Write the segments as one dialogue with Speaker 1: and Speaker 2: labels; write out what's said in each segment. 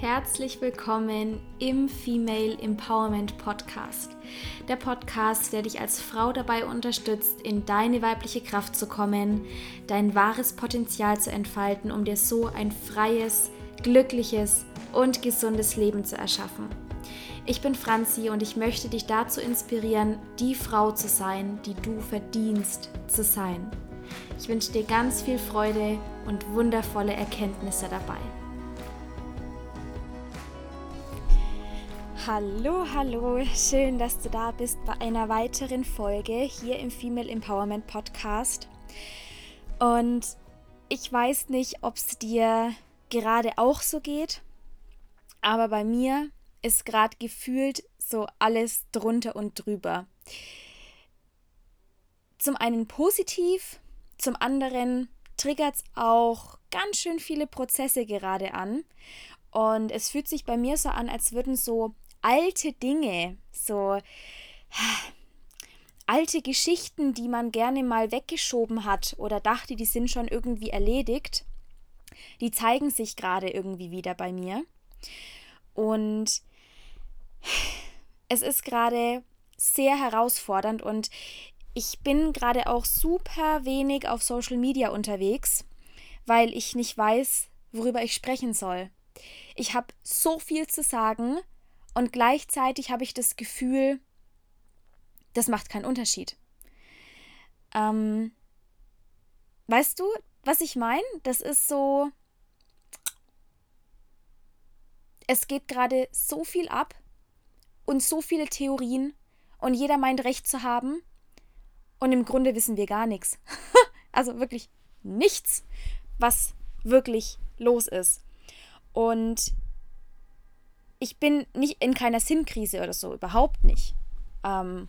Speaker 1: Herzlich willkommen im Female Empowerment Podcast. Der Podcast, der dich als Frau dabei unterstützt, in deine weibliche Kraft zu kommen, dein wahres Potenzial zu entfalten, um dir so ein freies, glückliches und gesundes Leben zu erschaffen. Ich bin Franzi und ich möchte dich dazu inspirieren, die Frau zu sein, die du verdienst zu sein. Ich wünsche dir ganz viel Freude und wundervolle Erkenntnisse dabei. Hallo, hallo, schön, dass du da bist bei einer weiteren Folge hier im Female Empowerment Podcast. Und ich weiß nicht, ob es dir gerade auch so geht, aber bei mir ist gerade gefühlt so alles drunter und drüber. Zum einen positiv, zum anderen triggert es auch ganz schön viele Prozesse gerade an. Und es fühlt sich bei mir so an, als würden so alte Dinge, so alte Geschichten, die man gerne mal weggeschoben hat oder dachte, die sind schon irgendwie erledigt, die zeigen sich gerade irgendwie wieder bei mir. Und es ist gerade sehr herausfordernd und ich bin gerade auch super wenig auf Social Media unterwegs, weil ich nicht weiß, worüber ich sprechen soll. Ich habe so viel zu sagen und gleichzeitig habe ich das Gefühl, das macht keinen Unterschied. Ähm, weißt du, was ich meine? Das ist so. Es geht gerade so viel ab und so viele Theorien und jeder meint Recht zu haben und im Grunde wissen wir gar nichts. also wirklich nichts, was wirklich los ist. Und ich bin nicht in keiner Sinnkrise oder so, überhaupt nicht. Ähm,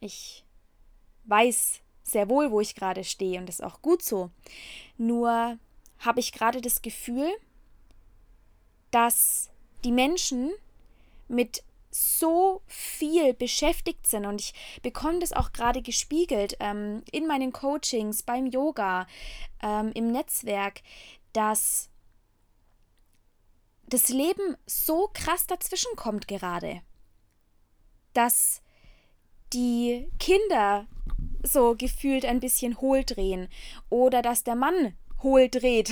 Speaker 1: ich weiß sehr wohl, wo ich gerade stehe und das ist auch gut so. Nur habe ich gerade das Gefühl, dass die Menschen mit so viel beschäftigt sind und ich bekomme das auch gerade gespiegelt ähm, in meinen Coachings, beim Yoga, ähm, im Netzwerk, dass das Leben so krass dazwischen kommt gerade, dass die Kinder so gefühlt ein bisschen hohl drehen oder dass der Mann hohl dreht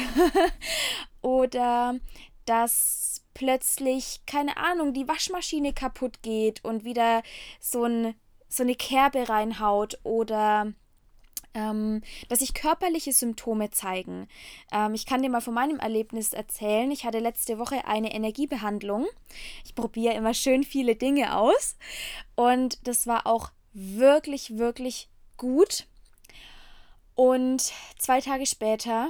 Speaker 1: oder dass plötzlich, keine Ahnung, die Waschmaschine kaputt geht und wieder so, ein, so eine Kerbe reinhaut oder ähm, dass sich körperliche Symptome zeigen. Ähm, ich kann dir mal von meinem Erlebnis erzählen. Ich hatte letzte Woche eine Energiebehandlung. Ich probiere immer schön viele Dinge aus. Und das war auch wirklich, wirklich gut. Und zwei Tage später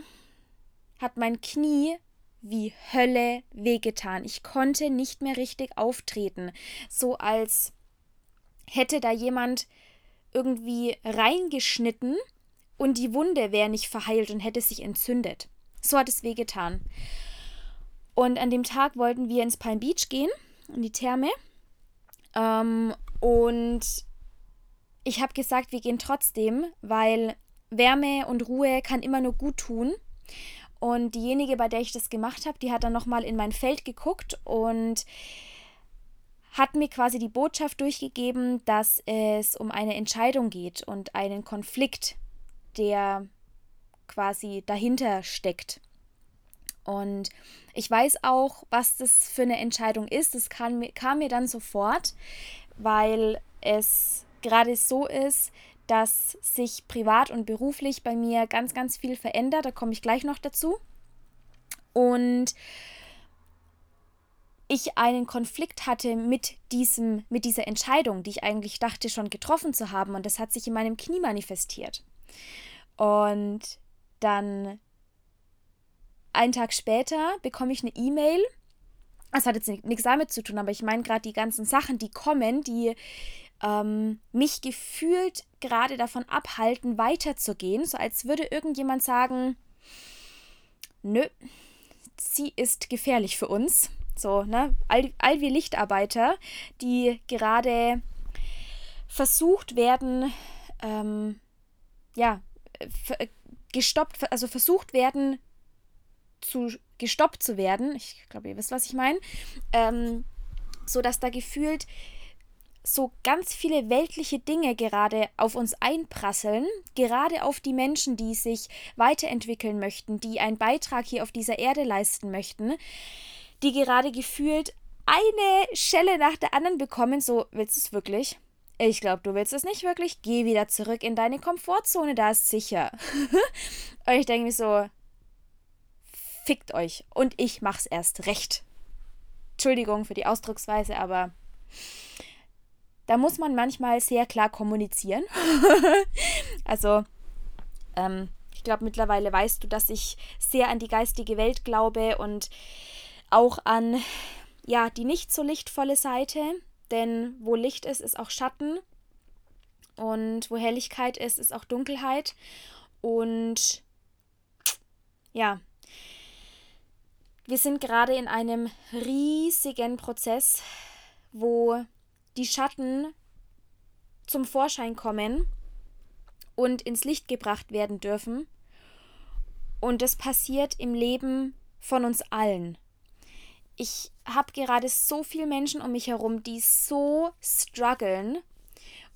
Speaker 1: hat mein Knie wie Hölle wehgetan. Ich konnte nicht mehr richtig auftreten. So als hätte da jemand irgendwie reingeschnitten und die Wunde wäre nicht verheilt und hätte sich entzündet. So hat es wehgetan. Und an dem Tag wollten wir ins Palm Beach gehen, in die Therme. Ähm, und ich habe gesagt, wir gehen trotzdem, weil Wärme und Ruhe kann immer nur gut tun. Und diejenige, bei der ich das gemacht habe, die hat dann nochmal in mein Feld geguckt und hat mir quasi die Botschaft durchgegeben, dass es um eine Entscheidung geht und einen Konflikt, der quasi dahinter steckt. Und ich weiß auch, was das für eine Entscheidung ist. Das kam, kam mir dann sofort, weil es gerade so ist, dass sich privat und beruflich bei mir ganz, ganz viel verändert. Da komme ich gleich noch dazu. Und ich einen Konflikt hatte mit diesem, mit dieser Entscheidung, die ich eigentlich dachte schon getroffen zu haben. Und das hat sich in meinem Knie manifestiert. Und dann einen Tag später bekomme ich eine E-Mail. Das hat jetzt nichts damit zu tun, aber ich meine gerade die ganzen Sachen, die kommen, die ähm, mich gefühlt gerade davon abhalten, weiterzugehen, so als würde irgendjemand sagen, nö, sie ist gefährlich für uns. So, ne? All, all wir Lichtarbeiter, die gerade versucht werden, ähm, ja, gestoppt, also versucht werden zu gestoppt zu werden. Ich glaube, ihr wisst, was ich meine. Ähm, so dass da gefühlt so ganz viele weltliche Dinge gerade auf uns einprasseln, gerade auf die Menschen, die sich weiterentwickeln möchten, die einen Beitrag hier auf dieser Erde leisten möchten, die gerade gefühlt eine Schelle nach der anderen bekommen, so willst du es wirklich? Ich glaube, du willst es nicht wirklich. Geh wieder zurück in deine Komfortzone, da ist sicher. und ich denke mir so, fickt euch. Und ich mach's erst recht. Entschuldigung für die Ausdrucksweise, aber da muss man manchmal sehr klar kommunizieren. also, ähm, ich glaube, mittlerweile weißt du, dass ich sehr an die geistige Welt glaube und auch an ja, die nicht so lichtvolle Seite, denn wo Licht ist, ist auch Schatten und wo Helligkeit ist, ist auch Dunkelheit und ja, wir sind gerade in einem riesigen Prozess, wo die Schatten zum Vorschein kommen und ins Licht gebracht werden dürfen. Und das passiert im Leben von uns allen. Ich habe gerade so viele Menschen um mich herum, die so strugglen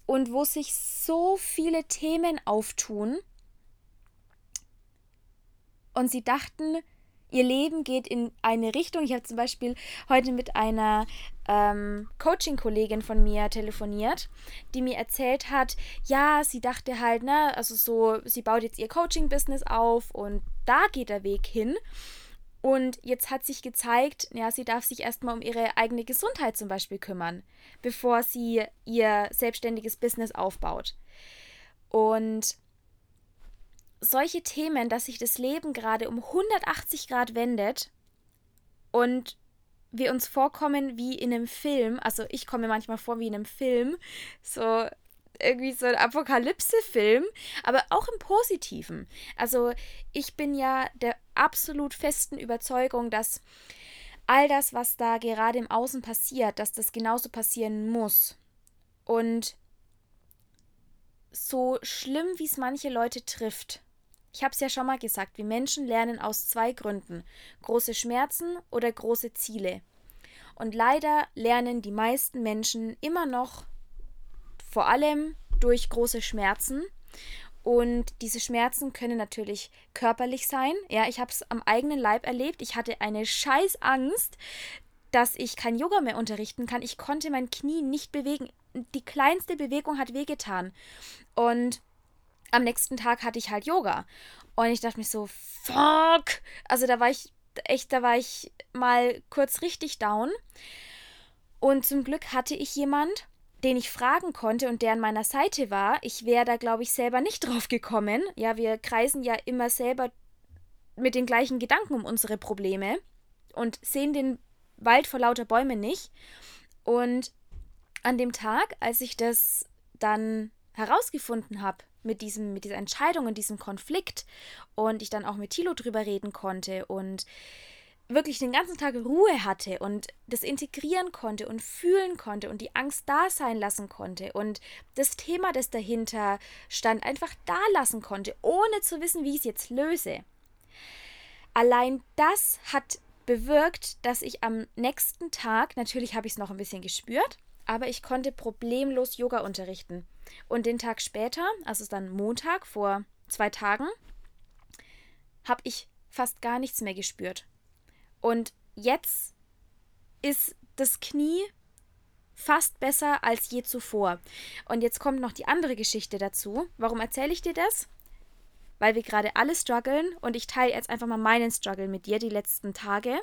Speaker 1: und wo sich so viele Themen auftun. Und sie dachten, ihr Leben geht in eine Richtung. Ich habe zum Beispiel heute mit einer ähm, Coaching-Kollegin von mir telefoniert, die mir erzählt hat, ja, sie dachte halt, ne, also so, sie baut jetzt ihr Coaching-Business auf und da geht der Weg hin. Und jetzt hat sich gezeigt, ja, sie darf sich erstmal um ihre eigene Gesundheit zum Beispiel kümmern, bevor sie ihr selbstständiges Business aufbaut. Und solche Themen, dass sich das Leben gerade um 180 Grad wendet und wir uns vorkommen wie in einem Film, also ich komme manchmal vor wie in einem Film, so irgendwie so ein Apokalypse-Film, aber auch im Positiven. Also ich bin ja der absolut festen Überzeugung, dass all das, was da gerade im Außen passiert, dass das genauso passieren muss. Und so schlimm, wie es manche Leute trifft, ich habe es ja schon mal gesagt, wir Menschen lernen aus zwei Gründen. Große Schmerzen oder große Ziele. Und leider lernen die meisten Menschen immer noch vor allem durch große Schmerzen. Und diese Schmerzen können natürlich körperlich sein. Ja, ich habe es am eigenen Leib erlebt. Ich hatte eine scheiß Angst, dass ich kein Yoga mehr unterrichten kann. Ich konnte mein Knie nicht bewegen. Die kleinste Bewegung hat wehgetan. Und am nächsten Tag hatte ich halt Yoga. Und ich dachte mir so, fuck. Also da war ich echt, da war ich mal kurz richtig down. Und zum Glück hatte ich jemand, den ich fragen konnte und der an meiner Seite war. Ich wäre da, glaube ich, selber nicht drauf gekommen. Ja, wir kreisen ja immer selber mit den gleichen Gedanken um unsere Probleme und sehen den Wald vor lauter Bäumen nicht. Und an dem Tag, als ich das dann herausgefunden habe, mit, diesem, mit dieser Entscheidung und diesem Konflikt und ich dann auch mit Tilo drüber reden konnte und wirklich den ganzen Tag Ruhe hatte und das integrieren konnte und fühlen konnte und die Angst da sein lassen konnte und das Thema, das dahinter stand, einfach da lassen konnte, ohne zu wissen, wie ich es jetzt löse. Allein das hat bewirkt, dass ich am nächsten Tag, natürlich habe ich es noch ein bisschen gespürt, aber ich konnte problemlos Yoga unterrichten. Und den Tag später, also dann Montag vor zwei Tagen, habe ich fast gar nichts mehr gespürt. Und jetzt ist das Knie fast besser als je zuvor. Und jetzt kommt noch die andere Geschichte dazu. Warum erzähle ich dir das? Weil wir gerade alle strugglen und ich teile jetzt einfach mal meinen Struggle mit dir die letzten Tage,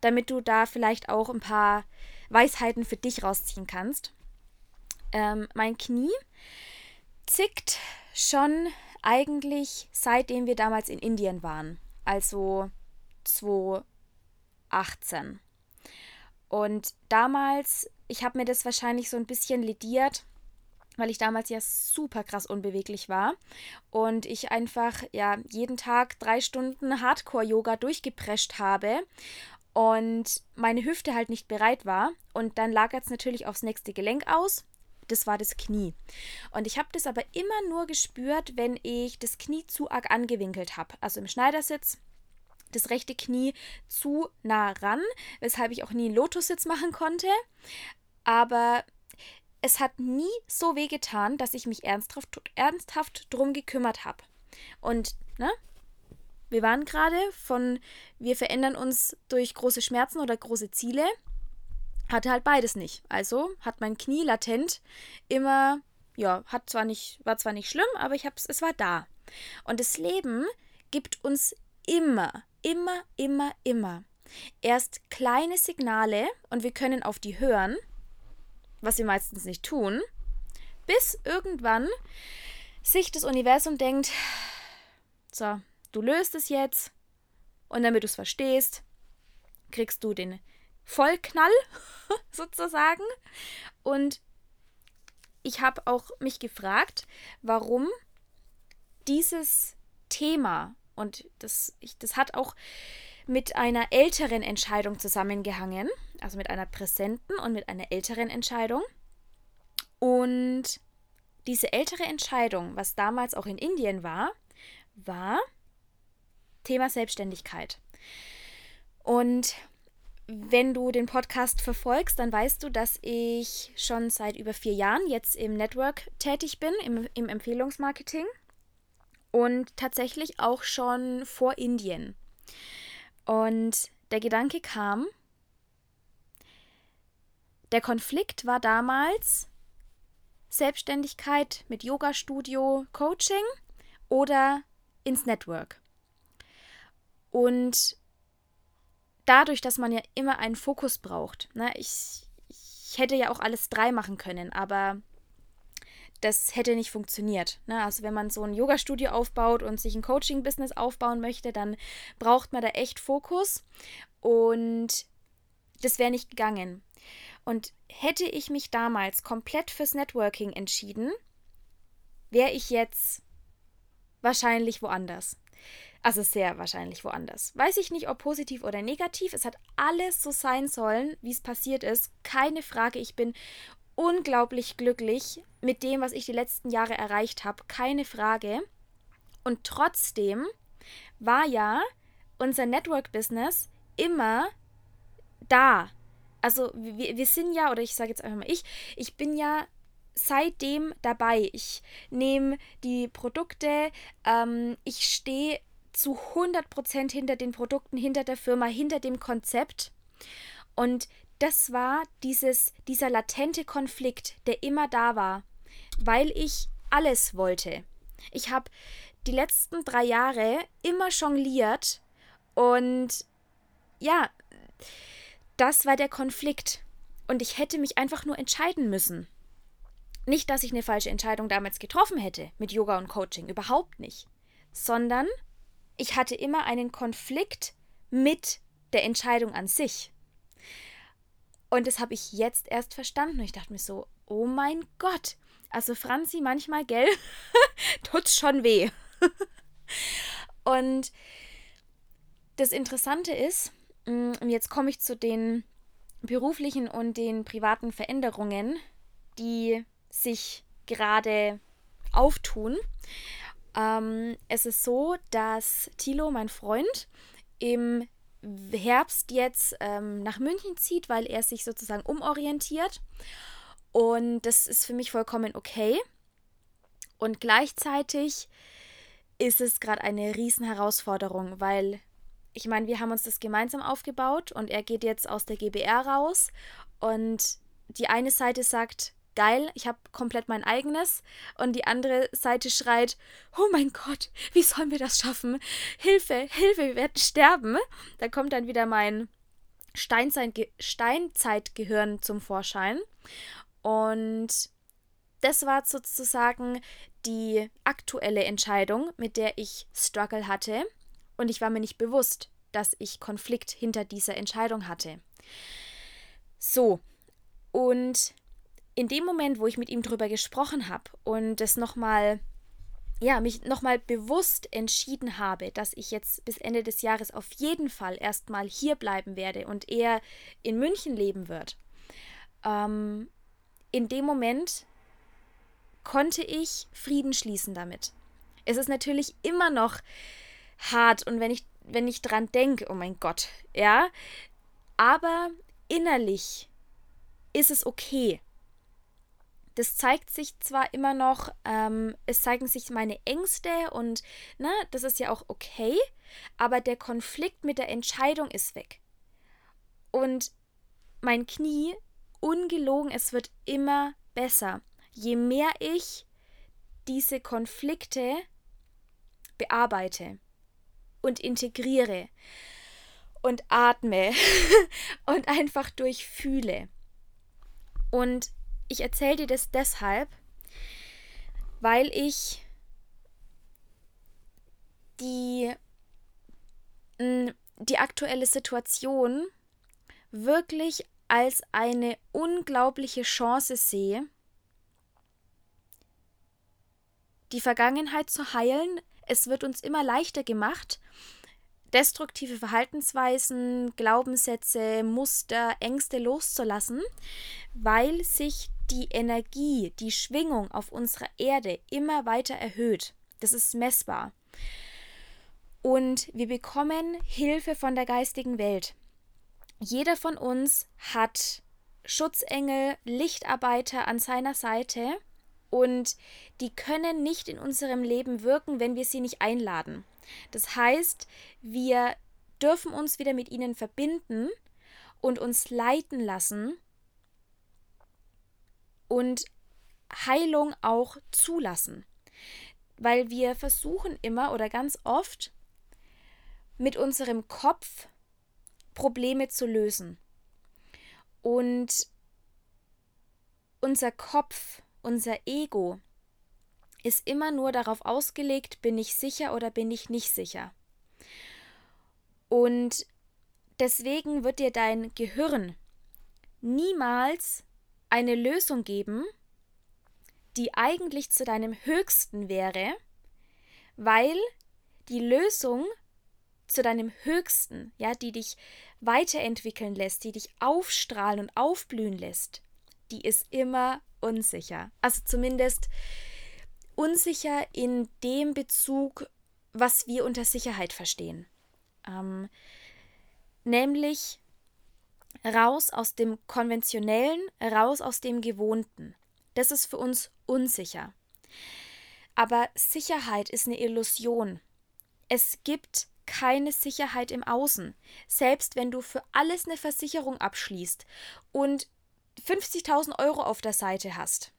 Speaker 1: damit du da vielleicht auch ein paar Weisheiten für dich rausziehen kannst. Ähm, mein Knie zickt schon eigentlich seitdem wir damals in Indien waren, also 2018. Und damals, ich habe mir das wahrscheinlich so ein bisschen lediert, weil ich damals ja super krass unbeweglich war und ich einfach ja jeden Tag drei Stunden Hardcore-Yoga durchgeprescht habe und meine Hüfte halt nicht bereit war. Und dann lagert es natürlich aufs nächste Gelenk aus. Das war das Knie. Und ich habe das aber immer nur gespürt, wenn ich das Knie zu arg angewinkelt habe. Also im Schneidersitz das rechte Knie zu nah ran, weshalb ich auch nie einen Lotussitz machen konnte. Aber es hat nie so weh getan, dass ich mich ernsthaft, ernsthaft drum gekümmert habe. Und, ne? Wir waren gerade von, wir verändern uns durch große Schmerzen oder große Ziele, hatte halt beides nicht. Also hat mein Knie latent immer, ja, hat zwar nicht, war zwar nicht schlimm, aber ich hab's, es war da. Und das Leben gibt uns immer, immer, immer, immer. Erst kleine Signale und wir können auf die hören, was wir meistens nicht tun, bis irgendwann sich das Universum denkt, so, du löst es jetzt und damit du es verstehst, kriegst du den Vollknall sozusagen. Und ich habe auch mich gefragt, warum dieses Thema und das, ich, das hat auch mit einer älteren Entscheidung zusammengehangen, also mit einer präsenten und mit einer älteren Entscheidung. Und diese ältere Entscheidung, was damals auch in Indien war, war Thema Selbstständigkeit. Und wenn du den Podcast verfolgst, dann weißt du, dass ich schon seit über vier Jahren jetzt im Network tätig bin, im, im Empfehlungsmarketing und tatsächlich auch schon vor Indien. Und der Gedanke kam, der Konflikt war damals Selbstständigkeit mit Yoga-Studio, Coaching oder ins Network. Und dadurch, dass man ja immer einen Fokus braucht, ne, ich, ich hätte ja auch alles drei machen können, aber das hätte nicht funktioniert. Ne? Also wenn man so ein Yoga-Studio aufbaut und sich ein Coaching-Business aufbauen möchte, dann braucht man da echt Fokus und das wäre nicht gegangen. Und hätte ich mich damals komplett fürs Networking entschieden, wäre ich jetzt wahrscheinlich woanders. Also sehr wahrscheinlich woanders. Weiß ich nicht, ob positiv oder negativ. Es hat alles so sein sollen, wie es passiert ist. Keine Frage. Ich bin unglaublich glücklich mit dem, was ich die letzten Jahre erreicht habe, keine Frage. Und trotzdem war ja unser Network-Business immer da. Also wir, wir sind ja, oder ich sage jetzt einfach mal ich, ich bin ja seitdem dabei. Ich nehme die Produkte, ähm, ich stehe zu 100% hinter den Produkten, hinter der Firma, hinter dem Konzept. Und das war dieses, dieser latente Konflikt, der immer da war, weil ich alles wollte. Ich habe die letzten drei Jahre immer jongliert und ja, das war der Konflikt. Und ich hätte mich einfach nur entscheiden müssen. Nicht, dass ich eine falsche Entscheidung damals getroffen hätte mit Yoga und Coaching, überhaupt nicht. Sondern ich hatte immer einen Konflikt mit der Entscheidung an sich. Und das habe ich jetzt erst verstanden. Und ich dachte mir so, oh mein Gott. Also Franzi, manchmal, gell, tut's schon weh. und das Interessante ist, mm, und jetzt komme ich zu den beruflichen und den privaten Veränderungen, die sich gerade auftun. Ähm, es ist so, dass Thilo, mein Freund, im Herbst jetzt ähm, nach München zieht, weil er sich sozusagen umorientiert. Und das ist für mich vollkommen okay. Und gleichzeitig ist es gerade eine Riesenherausforderung, weil ich meine, wir haben uns das gemeinsam aufgebaut und er geht jetzt aus der GBR raus und die eine Seite sagt, geil, ich habe komplett mein eigenes. Und die andere Seite schreit, oh mein Gott, wie sollen wir das schaffen? Hilfe, Hilfe, wir werden sterben. Da kommt dann wieder mein Steinzeit Steinzeitgehirn zum Vorschein. Und das war sozusagen die aktuelle Entscheidung, mit der ich Struggle hatte. Und ich war mir nicht bewusst, dass ich Konflikt hinter dieser Entscheidung hatte. So, und in dem Moment, wo ich mit ihm drüber gesprochen habe und das nochmal, ja, mich nochmal bewusst entschieden habe, dass ich jetzt bis Ende des Jahres auf jeden Fall erstmal hier bleiben werde und er in München leben wird, ähm, in dem Moment konnte ich Frieden schließen damit. Es ist natürlich immer noch hart und wenn ich wenn ich dran denke, oh mein Gott, ja. Aber innerlich ist es okay. Das zeigt sich zwar immer noch, ähm, es zeigen sich meine Ängste und ne, das ist ja auch okay, aber der Konflikt mit der Entscheidung ist weg. Und mein Knie, ungelogen, es wird immer besser. Je mehr ich diese Konflikte bearbeite und integriere und atme und einfach durchfühle. Und ich erzähle dir das deshalb, weil ich die, die aktuelle Situation wirklich als eine unglaubliche Chance sehe, die Vergangenheit zu heilen. Es wird uns immer leichter gemacht, destruktive Verhaltensweisen, Glaubenssätze, Muster, Ängste loszulassen, weil sich die Energie, die Schwingung auf unserer Erde immer weiter erhöht. Das ist messbar. Und wir bekommen Hilfe von der geistigen Welt. Jeder von uns hat Schutzengel, Lichtarbeiter an seiner Seite und die können nicht in unserem Leben wirken, wenn wir sie nicht einladen. Das heißt, wir dürfen uns wieder mit ihnen verbinden und uns leiten lassen und Heilung auch zulassen. Weil wir versuchen immer oder ganz oft mit unserem Kopf Probleme zu lösen. Und unser Kopf, unser Ego ist immer nur darauf ausgelegt, bin ich sicher oder bin ich nicht sicher. Und deswegen wird dir dein Gehirn niemals eine Lösung geben, die eigentlich zu deinem Höchsten wäre, weil die Lösung zu deinem Höchsten, ja, die dich weiterentwickeln lässt, die dich aufstrahlen und aufblühen lässt, die ist immer unsicher. Also zumindest unsicher in dem Bezug, was wir unter Sicherheit verstehen. Ähm, nämlich raus aus dem Konventionellen, raus aus dem Gewohnten. Das ist für uns unsicher. Aber Sicherheit ist eine Illusion. Es gibt keine Sicherheit im Außen. Selbst wenn du für alles eine Versicherung abschließt und 50.000 Euro auf der Seite hast.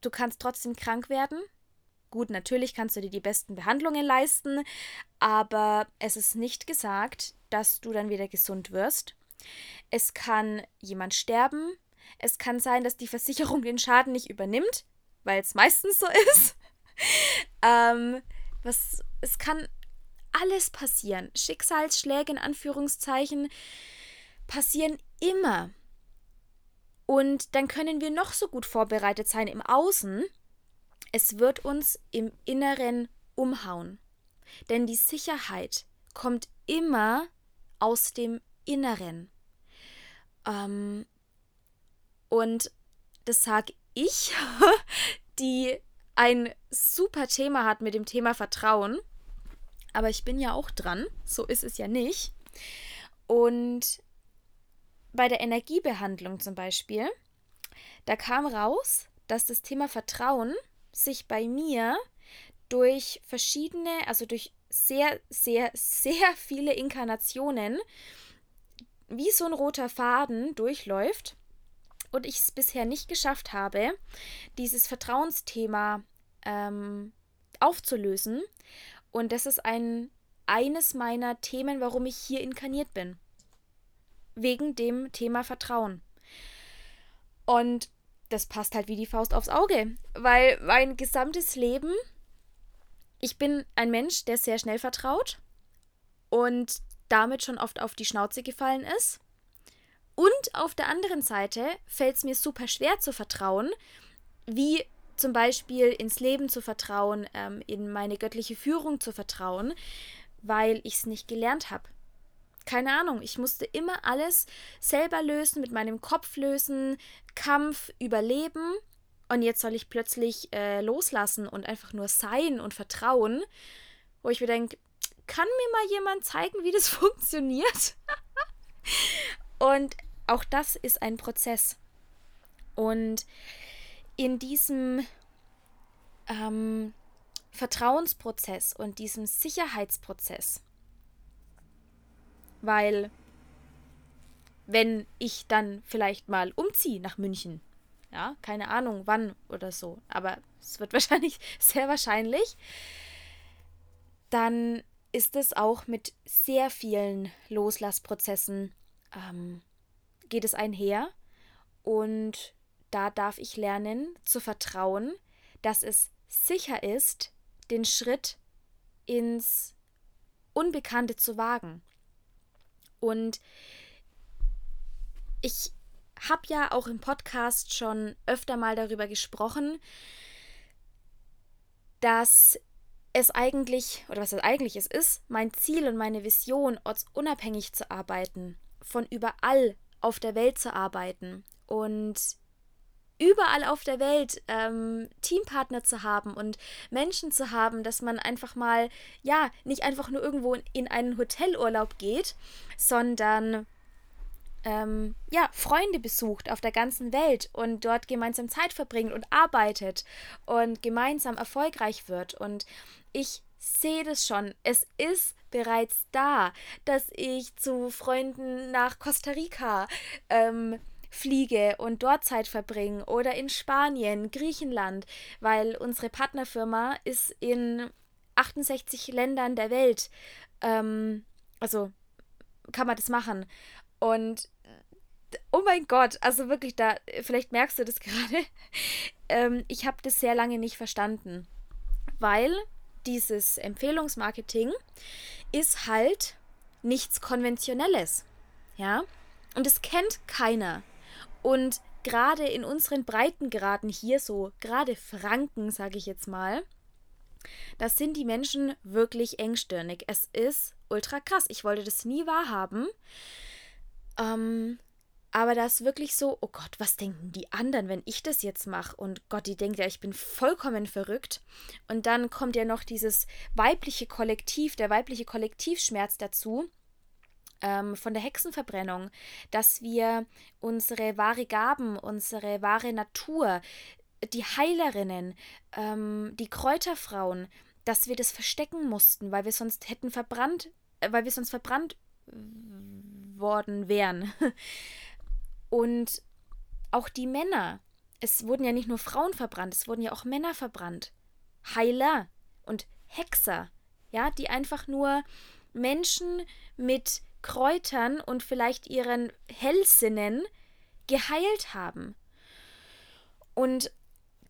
Speaker 1: Du kannst trotzdem krank werden. Gut, natürlich kannst du dir die besten Behandlungen leisten, aber es ist nicht gesagt, dass du dann wieder gesund wirst. Es kann jemand sterben. Es kann sein, dass die Versicherung den Schaden nicht übernimmt, weil es meistens so ist. ähm, was, es kann alles passieren. Schicksalsschläge in Anführungszeichen passieren immer. Und dann können wir noch so gut vorbereitet sein im Außen. Es wird uns im Inneren umhauen. Denn die Sicherheit kommt immer aus dem Inneren. Ähm, und das sage ich, die ein super Thema hat mit dem Thema Vertrauen. Aber ich bin ja auch dran, so ist es ja nicht. Und bei der Energiebehandlung zum Beispiel, da kam raus, dass das Thema Vertrauen sich bei mir durch verschiedene, also durch sehr, sehr, sehr viele Inkarnationen wie so ein roter Faden durchläuft und ich es bisher nicht geschafft habe, dieses Vertrauensthema ähm, aufzulösen. Und das ist ein, eines meiner Themen, warum ich hier inkarniert bin. Wegen dem Thema Vertrauen. Und das passt halt wie die Faust aufs Auge, weil mein gesamtes Leben, ich bin ein Mensch, der sehr schnell vertraut und damit schon oft auf die Schnauze gefallen ist. Und auf der anderen Seite fällt es mir super schwer zu vertrauen, wie zum Beispiel ins Leben zu vertrauen, ähm, in meine göttliche Führung zu vertrauen, weil ich es nicht gelernt habe. Keine Ahnung, ich musste immer alles selber lösen, mit meinem Kopf lösen, Kampf, Überleben. Und jetzt soll ich plötzlich äh, loslassen und einfach nur sein und vertrauen, wo ich mir denke, kann mir mal jemand zeigen, wie das funktioniert? und auch das ist ein Prozess. Und in diesem ähm, Vertrauensprozess und diesem Sicherheitsprozess, weil wenn ich dann vielleicht mal umziehe nach München, ja, keine Ahnung wann oder so, aber es wird wahrscheinlich sehr wahrscheinlich, dann ist es auch mit sehr vielen Loslassprozessen ähm, geht es einher und da darf ich lernen zu vertrauen, dass es sicher ist, den Schritt ins Unbekannte zu wagen. Und ich habe ja auch im Podcast schon öfter mal darüber gesprochen, dass es eigentlich, oder was es eigentlich ist, ist, mein Ziel und meine Vision, ortsunabhängig zu arbeiten, von überall auf der Welt zu arbeiten und überall auf der Welt ähm, Teampartner zu haben und Menschen zu haben, dass man einfach mal, ja, nicht einfach nur irgendwo in einen Hotelurlaub geht, sondern ähm, ja, Freunde besucht auf der ganzen Welt und dort gemeinsam Zeit verbringt und arbeitet und gemeinsam erfolgreich wird. Und ich sehe das schon. Es ist bereits da, dass ich zu Freunden nach Costa Rica ähm, fliege und dort Zeit verbringe oder in Spanien, Griechenland, weil unsere Partnerfirma ist in 68 Ländern der Welt. Ähm, also kann man das machen. Und oh mein Gott, also wirklich da, vielleicht merkst du das gerade. Ähm, ich habe das sehr lange nicht verstanden, weil dieses Empfehlungsmarketing ist halt nichts Konventionelles. Ja? Und es kennt keiner. Und gerade in unseren Breitengraden hier so, gerade Franken, sage ich jetzt mal, das sind die Menschen wirklich engstirnig. Es ist ultra krass. Ich wollte das nie wahrhaben. Ähm, aber das wirklich so, oh Gott, was denken die anderen, wenn ich das jetzt mache? Und Gott, die denkt ja, ich bin vollkommen verrückt. Und dann kommt ja noch dieses weibliche Kollektiv, der weibliche Kollektivschmerz dazu ähm, von der Hexenverbrennung, dass wir unsere wahre Gaben, unsere wahre Natur, die Heilerinnen, ähm, die Kräuterfrauen, dass wir das verstecken mussten, weil wir sonst hätten verbrannt, äh, weil wir sonst verbrannt worden wären. Und auch die Männer. Es wurden ja nicht nur Frauen verbrannt, es wurden ja auch Männer verbrannt. Heiler und Hexer, ja, die einfach nur Menschen mit Kräutern und vielleicht ihren Hellsinnen geheilt haben. Und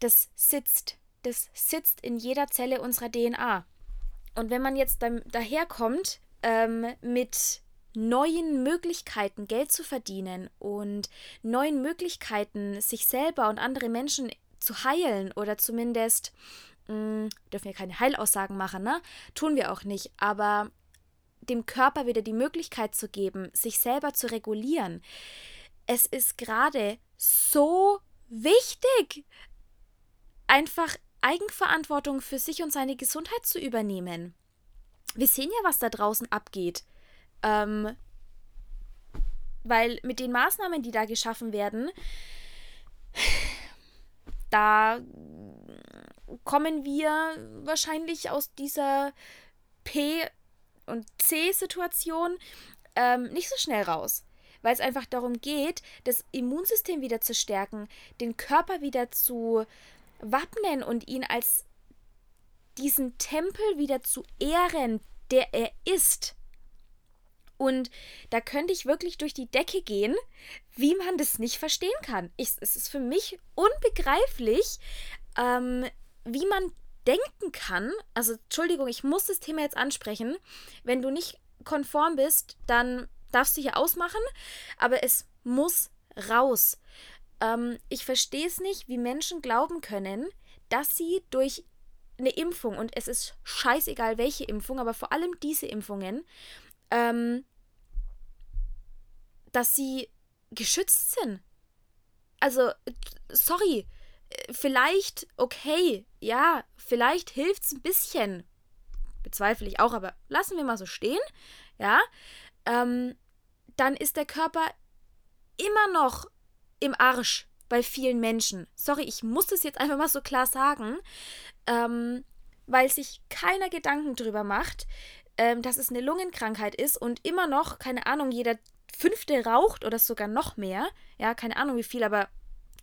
Speaker 1: das sitzt, das sitzt in jeder Zelle unserer DNA. Und wenn man jetzt dann daherkommt ähm, mit neuen Möglichkeiten, Geld zu verdienen und neuen Möglichkeiten, sich selber und andere Menschen zu heilen oder zumindest mh, hm, dürfen wir keine Heilaussagen machen, ne? Tun wir auch nicht, aber dem Körper wieder die Möglichkeit zu geben, sich selber zu regulieren. Es ist gerade so wichtig, einfach Eigenverantwortung für sich und seine Gesundheit zu übernehmen. Wir sehen ja, was da draußen abgeht. Ähm, weil mit den Maßnahmen, die da geschaffen werden, da kommen wir wahrscheinlich aus dieser P- und C-Situation ähm, nicht so schnell raus. Weil es einfach darum geht, das Immunsystem wieder zu stärken, den Körper wieder zu wappnen und ihn als diesen Tempel wieder zu ehren, der er ist. Und da könnte ich wirklich durch die Decke gehen, wie man das nicht verstehen kann. Ich, es ist für mich unbegreiflich, ähm, wie man denken kann. Also, Entschuldigung, ich muss das Thema jetzt ansprechen. Wenn du nicht konform bist, dann darfst du hier ausmachen, aber es muss raus. Ähm, ich verstehe es nicht, wie Menschen glauben können, dass sie durch eine Impfung, und es ist scheißegal welche Impfung, aber vor allem diese Impfungen, ähm, dass sie geschützt sind. Also, sorry, vielleicht, okay, ja, vielleicht hilft es ein bisschen bezweifle ich auch, aber lassen wir mal so stehen, ja, ähm, dann ist der Körper immer noch im Arsch bei vielen Menschen. Sorry, ich muss das jetzt einfach mal so klar sagen, ähm, weil sich keiner Gedanken drüber macht, ähm, dass es eine Lungenkrankheit ist und immer noch, keine Ahnung, jeder Fünfte raucht oder sogar noch mehr. Ja, keine Ahnung wie viel, aber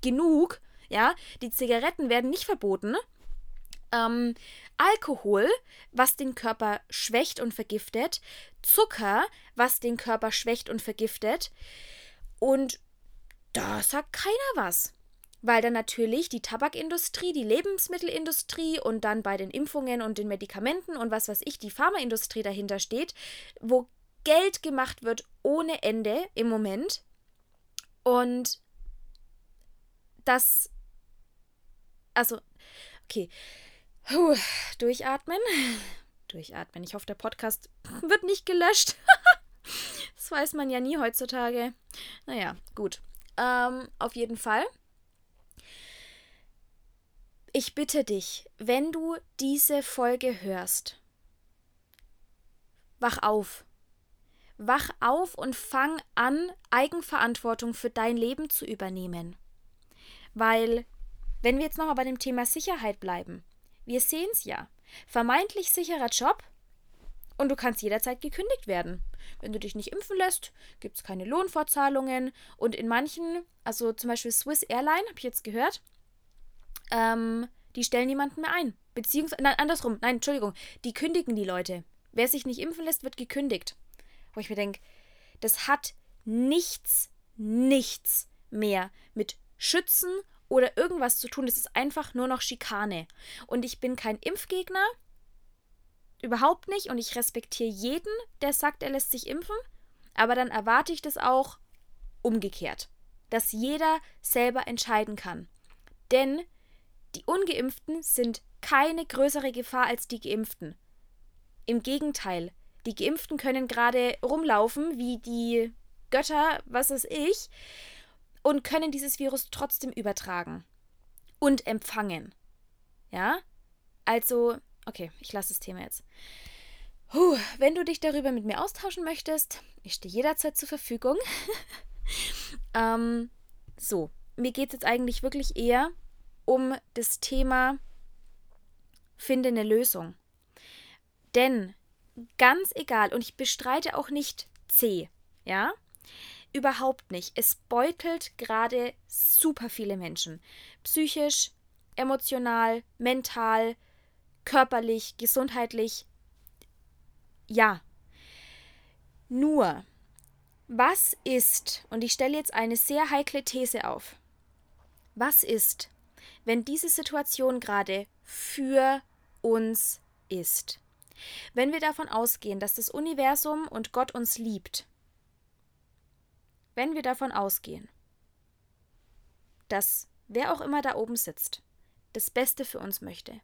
Speaker 1: genug. Ja, die Zigaretten werden nicht verboten. Ähm, Alkohol, was den Körper schwächt und vergiftet. Zucker, was den Körper schwächt und vergiftet. Und da sagt keiner was. Weil dann natürlich die Tabakindustrie, die Lebensmittelindustrie und dann bei den Impfungen und den Medikamenten und was weiß ich, die Pharmaindustrie dahinter steht, wo Geld gemacht wird ohne Ende im Moment. Und das. Also, okay. Puh, durchatmen. Durchatmen. Ich hoffe, der Podcast wird nicht gelöscht. das weiß man ja nie heutzutage. Naja, gut. Ähm, auf jeden Fall. Ich bitte dich, wenn du diese Folge hörst, wach auf. Wach auf und fang an, Eigenverantwortung für dein Leben zu übernehmen. Weil, wenn wir jetzt nochmal bei dem Thema Sicherheit bleiben, wir sehen es ja. Vermeintlich sicherer Job und du kannst jederzeit gekündigt werden. Wenn du dich nicht impfen lässt, gibt es keine Lohnfortzahlungen und in manchen, also zum Beispiel Swiss Airline, habe ich jetzt gehört, ähm, die stellen niemanden mehr ein. Beziehungsweise, nein, andersrum, nein, Entschuldigung, die kündigen die Leute. Wer sich nicht impfen lässt, wird gekündigt. Wo ich mir denke, das hat nichts, nichts mehr mit Schützen oder irgendwas zu tun. Das ist einfach nur noch Schikane. Und ich bin kein Impfgegner. Überhaupt nicht. Und ich respektiere jeden, der sagt, er lässt sich impfen. Aber dann erwarte ich das auch umgekehrt. Dass jeder selber entscheiden kann. Denn die ungeimpften sind keine größere Gefahr als die geimpften. Im Gegenteil, die geimpften können gerade rumlaufen wie die Götter, was weiß ich, und können dieses Virus trotzdem übertragen und empfangen. Ja? Also, okay, ich lasse das Thema jetzt. Puh, wenn du dich darüber mit mir austauschen möchtest, ich stehe jederzeit zur Verfügung. ähm, so, mir geht es jetzt eigentlich wirklich eher um das Thema finde eine Lösung. Denn ganz egal, und ich bestreite auch nicht C, ja, überhaupt nicht. Es beutelt gerade super viele Menschen. Psychisch, emotional, mental, körperlich, gesundheitlich. Ja. Nur, was ist, und ich stelle jetzt eine sehr heikle These auf, was ist, wenn diese Situation gerade für uns ist. Wenn wir davon ausgehen, dass das Universum und Gott uns liebt, wenn wir davon ausgehen, dass wer auch immer da oben sitzt, das Beste für uns möchte,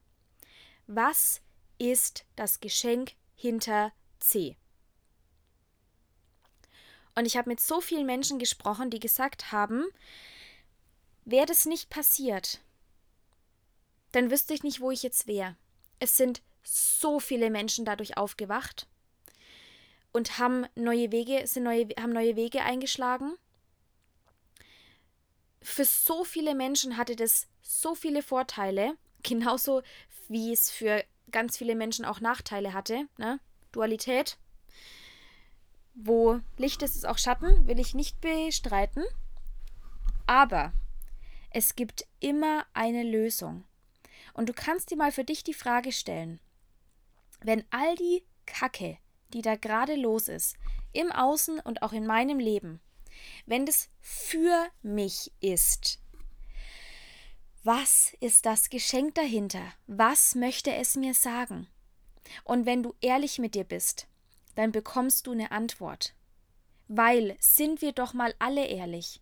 Speaker 1: was ist das Geschenk hinter C? Und ich habe mit so vielen Menschen gesprochen, die gesagt haben, wäre das nicht passiert, dann wüsste ich nicht, wo ich jetzt wäre. Es sind so viele Menschen dadurch aufgewacht und haben neue Wege, sind neue, haben neue Wege eingeschlagen. Für so viele Menschen hatte das so viele Vorteile, genauso wie es für ganz viele Menschen auch Nachteile hatte. Ne? Dualität. Wo Licht ist, ist auch Schatten, will ich nicht bestreiten. Aber es gibt immer eine Lösung. Und du kannst dir mal für dich die Frage stellen, wenn all die Kacke, die da gerade los ist, im Außen und auch in meinem Leben, wenn das für mich ist, was ist das Geschenk dahinter? Was möchte es mir sagen? Und wenn du ehrlich mit dir bist, dann bekommst du eine Antwort. Weil, sind wir doch mal alle ehrlich,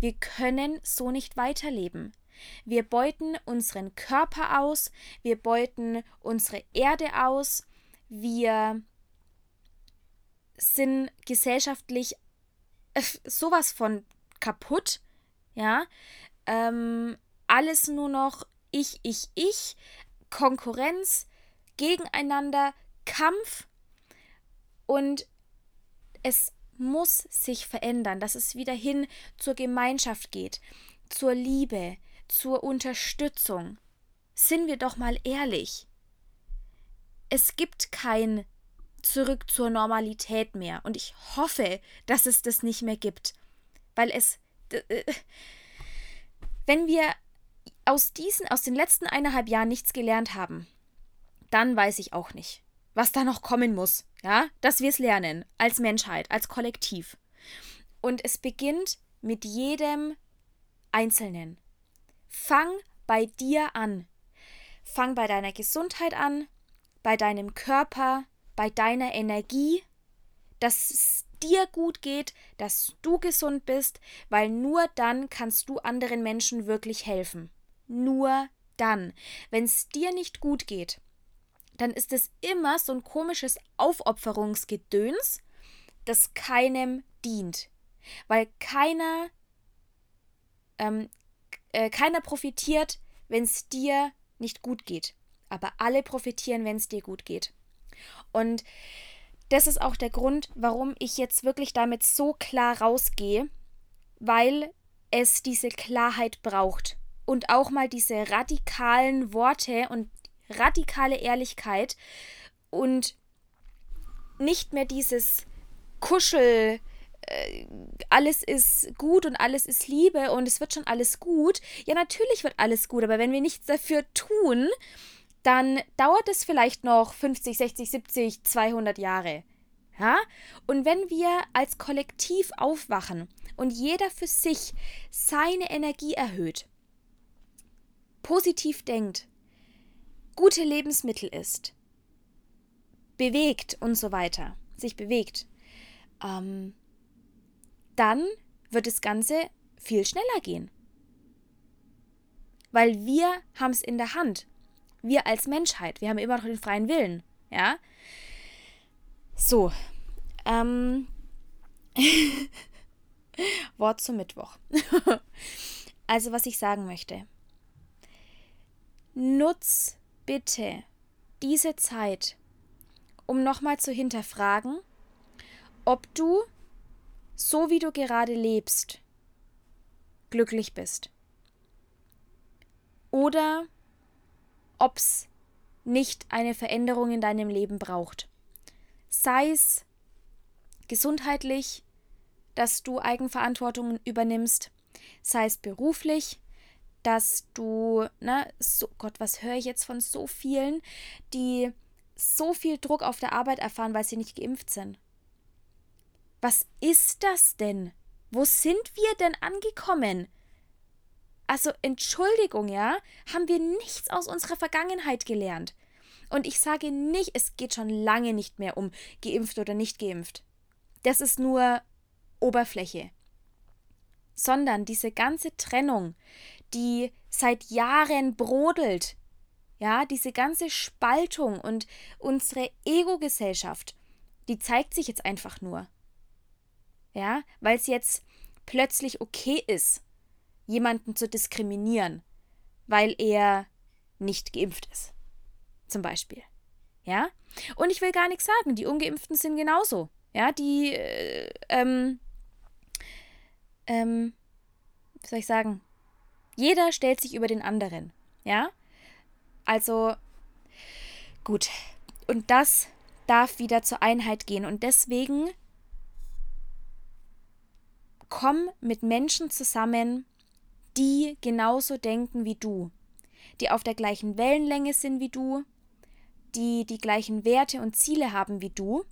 Speaker 1: wir können so nicht weiterleben. Wir beuten unseren Körper aus, wir beuten unsere Erde aus, wir sind gesellschaftlich äh, sowas von kaputt, ja. Ähm, alles nur noch ich, ich, ich, Konkurrenz, gegeneinander, Kampf. Und es muss sich verändern, dass es wieder hin zur Gemeinschaft geht, zur Liebe, zur Unterstützung. Sind wir doch mal ehrlich. Es gibt kein Zurück zur Normalität mehr und ich hoffe, dass es das nicht mehr gibt, weil es äh, wenn wir aus diesen aus den letzten eineinhalb Jahren nichts gelernt haben, dann weiß ich auch nicht, was da noch kommen muss, ja, dass wir es lernen als Menschheit, als Kollektiv. Und es beginnt mit jedem Einzelnen. Fang bei dir an. Fang bei deiner Gesundheit an, bei deinem Körper, bei deiner Energie, dass es dir gut geht, dass du gesund bist, weil nur dann kannst du anderen Menschen wirklich helfen. Nur dann. Wenn es dir nicht gut geht, dann ist es immer so ein komisches Aufopferungsgedöns, das keinem dient. Weil keiner, ähm, äh, keiner profitiert, wenn es dir nicht gut geht. Aber alle profitieren, wenn es dir gut geht. Und das ist auch der Grund, warum ich jetzt wirklich damit so klar rausgehe, weil es diese Klarheit braucht und auch mal diese radikalen Worte und radikale Ehrlichkeit und nicht mehr dieses Kuschel, alles ist gut und alles ist Liebe und es wird schon alles gut. Ja, natürlich wird alles gut, aber wenn wir nichts dafür tun, dann dauert es vielleicht noch 50, 60, 70, 200 Jahre. Ja? Und wenn wir als Kollektiv aufwachen und jeder für sich seine Energie erhöht, positiv denkt, gute Lebensmittel isst, bewegt und so weiter, sich bewegt, ähm, dann wird das Ganze viel schneller gehen. Weil wir haben es in der Hand. Wir als Menschheit, wir haben immer noch den freien Willen. Ja? So. Ähm. Wort zum Mittwoch. also, was ich sagen möchte. Nutz bitte diese Zeit, um nochmal zu hinterfragen, ob du, so wie du gerade lebst, glücklich bist. Oder ob es nicht eine Veränderung in deinem Leben braucht. Sei es gesundheitlich, dass du Eigenverantwortung übernimmst, sei es beruflich, dass du, ne, so Gott, was höre ich jetzt von so vielen, die so viel Druck auf der Arbeit erfahren, weil sie nicht geimpft sind. Was ist das denn? Wo sind wir denn angekommen? Also Entschuldigung, ja, haben wir nichts aus unserer Vergangenheit gelernt. Und ich sage nicht, es geht schon lange nicht mehr um geimpft oder nicht geimpft. Das ist nur Oberfläche. Sondern diese ganze Trennung, die seit Jahren brodelt. Ja, diese ganze Spaltung und unsere Ego-Gesellschaft, die zeigt sich jetzt einfach nur. Ja, weil es jetzt plötzlich okay ist, jemanden zu diskriminieren, weil er nicht geimpft ist. Zum Beispiel. Ja? Und ich will gar nichts sagen, die Ungeimpften sind genauso. Ja, die, äh, ähm, ähm, wie soll ich sagen, jeder stellt sich über den anderen. Ja? Also, gut. Und das darf wieder zur Einheit gehen. Und deswegen komm mit Menschen zusammen, die genauso denken wie du, die auf der gleichen Wellenlänge sind wie du, die die gleichen Werte und Ziele haben wie du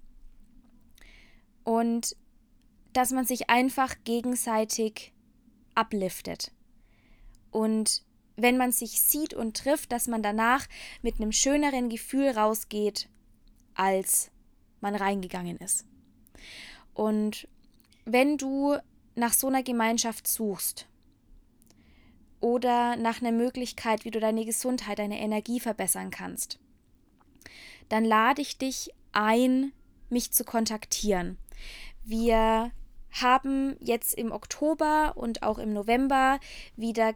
Speaker 1: und dass man sich einfach gegenseitig abliftet. Und wenn man sich sieht und trifft, dass man danach mit einem schöneren Gefühl rausgeht, als man reingegangen ist. Und wenn du nach so einer Gemeinschaft suchst oder nach einer Möglichkeit, wie du deine Gesundheit, deine Energie verbessern kannst, dann lade ich dich ein, mich zu kontaktieren. Wir haben jetzt im Oktober und auch im November wieder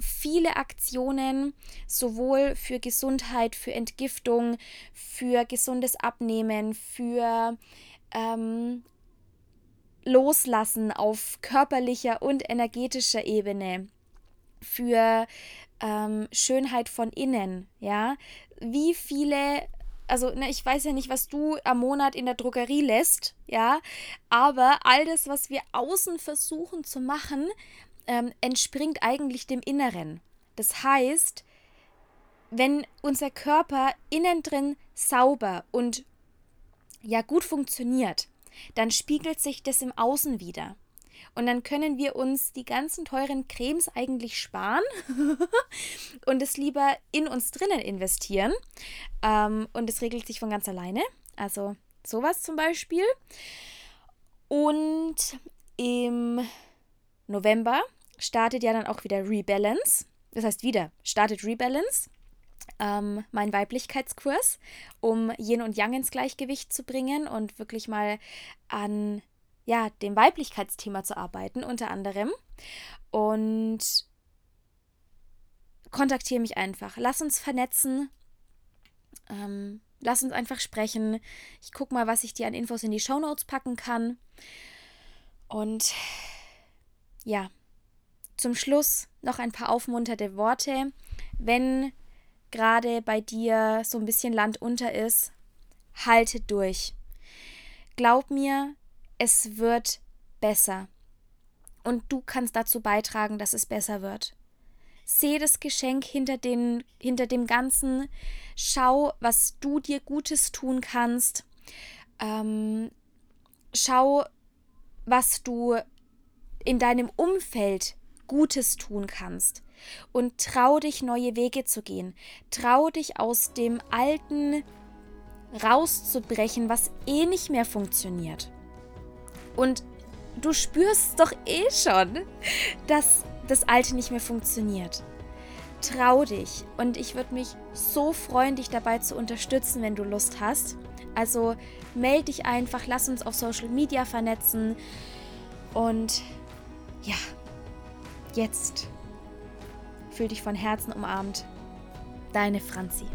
Speaker 1: viele Aktionen, sowohl für Gesundheit, für Entgiftung, für gesundes Abnehmen, für ähm, Loslassen auf körperlicher und energetischer Ebene, für ähm, Schönheit von innen, ja. Wie viele also ne, ich weiß ja nicht, was du am Monat in der Drogerie lässt, ja, aber all das, was wir außen versuchen zu machen, ähm, entspringt eigentlich dem Inneren. Das heißt, wenn unser Körper innen drin sauber und ja gut funktioniert, dann spiegelt sich das im Außen wieder. Und dann können wir uns die ganzen teuren Cremes eigentlich sparen und es lieber in uns drinnen investieren. Ähm, und es regelt sich von ganz alleine. Also sowas zum Beispiel. Und im November startet ja dann auch wieder Rebalance. Das heißt wieder, startet Rebalance. Ähm, mein Weiblichkeitskurs, um Yin und Yang ins Gleichgewicht zu bringen und wirklich mal an ja, dem Weiblichkeitsthema zu arbeiten, unter anderem. Und kontaktiere mich einfach. Lass uns vernetzen. Ähm, lass uns einfach sprechen. Ich gucke mal, was ich dir an Infos in die Show Notes packen kann. Und ja, zum Schluss noch ein paar aufmunternde Worte. Wenn gerade bei dir so ein bisschen Land unter ist, halte durch. Glaub mir, es wird besser. Und du kannst dazu beitragen, dass es besser wird. Seh das Geschenk hinter, den, hinter dem Ganzen. Schau, was du dir Gutes tun kannst. Ähm, schau, was du in deinem Umfeld Gutes tun kannst. Und trau dich, neue Wege zu gehen. Trau dich aus dem Alten rauszubrechen, was eh nicht mehr funktioniert. Und du spürst doch eh schon, dass das Alte nicht mehr funktioniert. Trau dich und ich würde mich so freuen, dich dabei zu unterstützen, wenn du Lust hast. Also melde dich einfach, lass uns auf Social Media vernetzen und ja, jetzt fühl dich von Herzen umarmt. Deine Franzi.